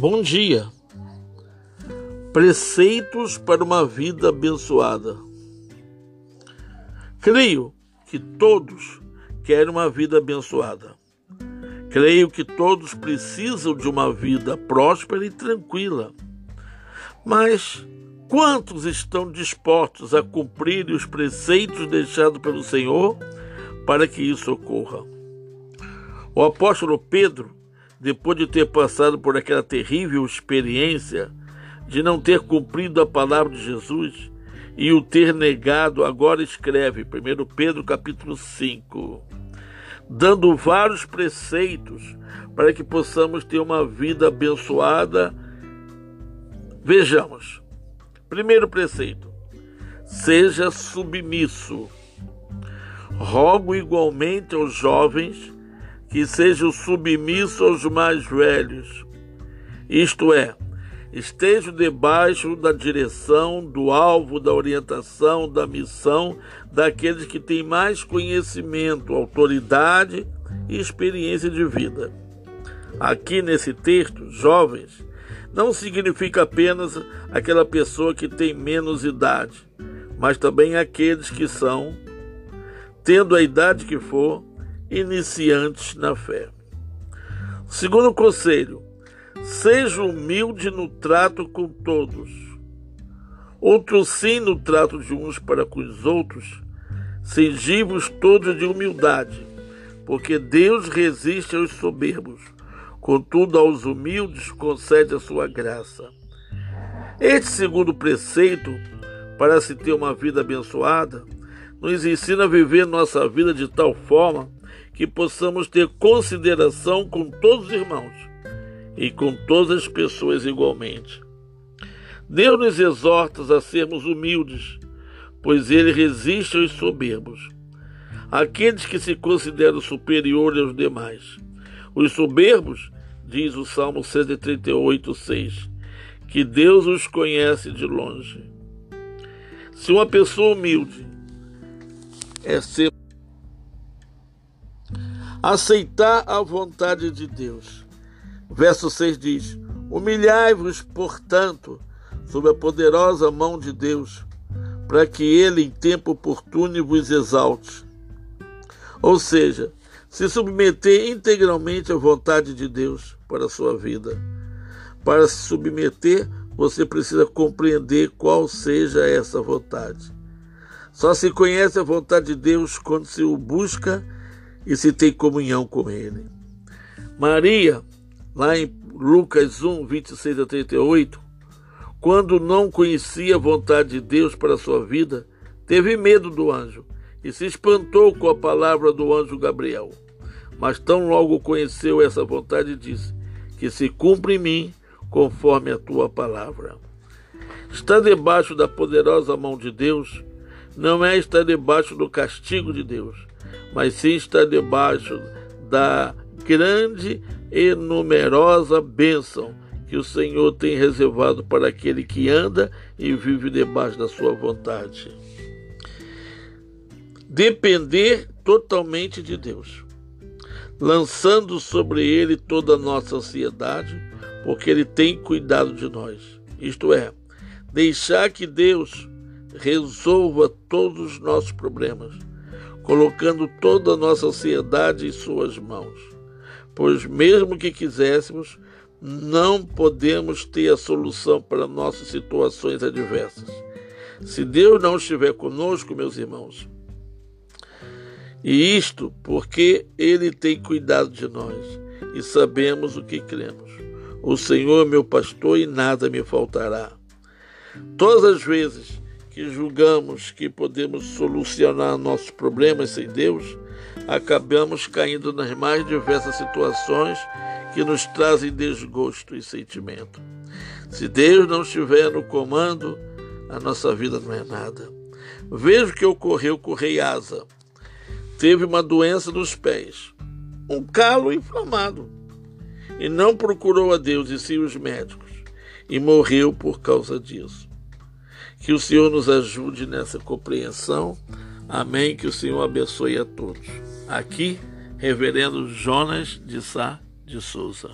Bom dia. Preceitos para uma vida abençoada. Creio que todos querem uma vida abençoada. Creio que todos precisam de uma vida próspera e tranquila. Mas quantos estão dispostos a cumprir os preceitos deixados pelo Senhor para que isso ocorra? O apóstolo Pedro depois de ter passado por aquela terrível experiência de não ter cumprido a palavra de Jesus e o ter negado, agora escreve, 1 Pedro capítulo 5, dando vários preceitos para que possamos ter uma vida abençoada. Vejamos. Primeiro preceito: seja submisso. Rogo igualmente aos jovens que sejam submissos aos mais velhos, isto é, estejam debaixo da direção, do alvo, da orientação, da missão daqueles que têm mais conhecimento, autoridade e experiência de vida. Aqui nesse texto, jovens, não significa apenas aquela pessoa que tem menos idade, mas também aqueles que são, tendo a idade que for, iniciantes na fé. Segundo conselho, seja humilde no trato com todos. Outro sim no trato de uns para com os outros, sejamos todos de humildade, porque Deus resiste aos soberbos, contudo aos humildes concede a sua graça. Este segundo preceito, para se ter uma vida abençoada, nos ensina a viver nossa vida de tal forma que possamos ter consideração com todos os irmãos e com todas as pessoas igualmente. Deus nos exorta a sermos humildes, pois ele resiste aos soberbos, aqueles que se consideram superiores aos demais. Os soberbos, diz o Salmo 138, 6, que Deus os conhece de longe. Se uma pessoa humilde é ser aceitar a vontade de Deus. Verso 6 diz: Humilhai-vos, portanto, sob a poderosa mão de Deus, para que ele em tempo oportuno vos exalte. Ou seja, se submeter integralmente à vontade de Deus para a sua vida. Para se submeter, você precisa compreender qual seja essa vontade. Só se conhece a vontade de Deus quando se o busca e se tem comunhão com Ele. Maria, lá em Lucas 1, 26 a 38, quando não conhecia a vontade de Deus para a sua vida, teve medo do anjo e se espantou com a palavra do anjo Gabriel. Mas tão logo conheceu essa vontade, disse: Que se cumpra em mim conforme a tua palavra. Estar debaixo da poderosa mão de Deus não é estar debaixo do castigo de Deus, mas sim está debaixo da grande e numerosa bênção que o Senhor tem reservado para aquele que anda e vive debaixo da sua vontade. Depender totalmente de Deus, lançando sobre ele toda a nossa ansiedade, porque ele tem cuidado de nós. Isto é, deixar que Deus resolva todos os nossos problemas colocando toda a nossa ansiedade em Suas mãos. Pois, mesmo que quiséssemos, não podemos ter a solução para nossas situações adversas. Se Deus não estiver conosco, meus irmãos, e isto porque Ele tem cuidado de nós e sabemos o que cremos. O Senhor é meu pastor e nada me faltará. Todas as vezes que julgamos que podemos solucionar nossos problemas sem Deus, acabamos caindo nas mais diversas situações que nos trazem desgosto e sentimento. Se Deus não estiver no comando, a nossa vida não é nada. Veja o que ocorreu com o rei Asa. Teve uma doença nos pés, um calo inflamado, e não procurou a Deus e sim os médicos, e morreu por causa disso. Que o Senhor nos ajude nessa compreensão. Amém. Que o Senhor abençoe a todos. Aqui, Reverendo Jonas de Sá de Souza.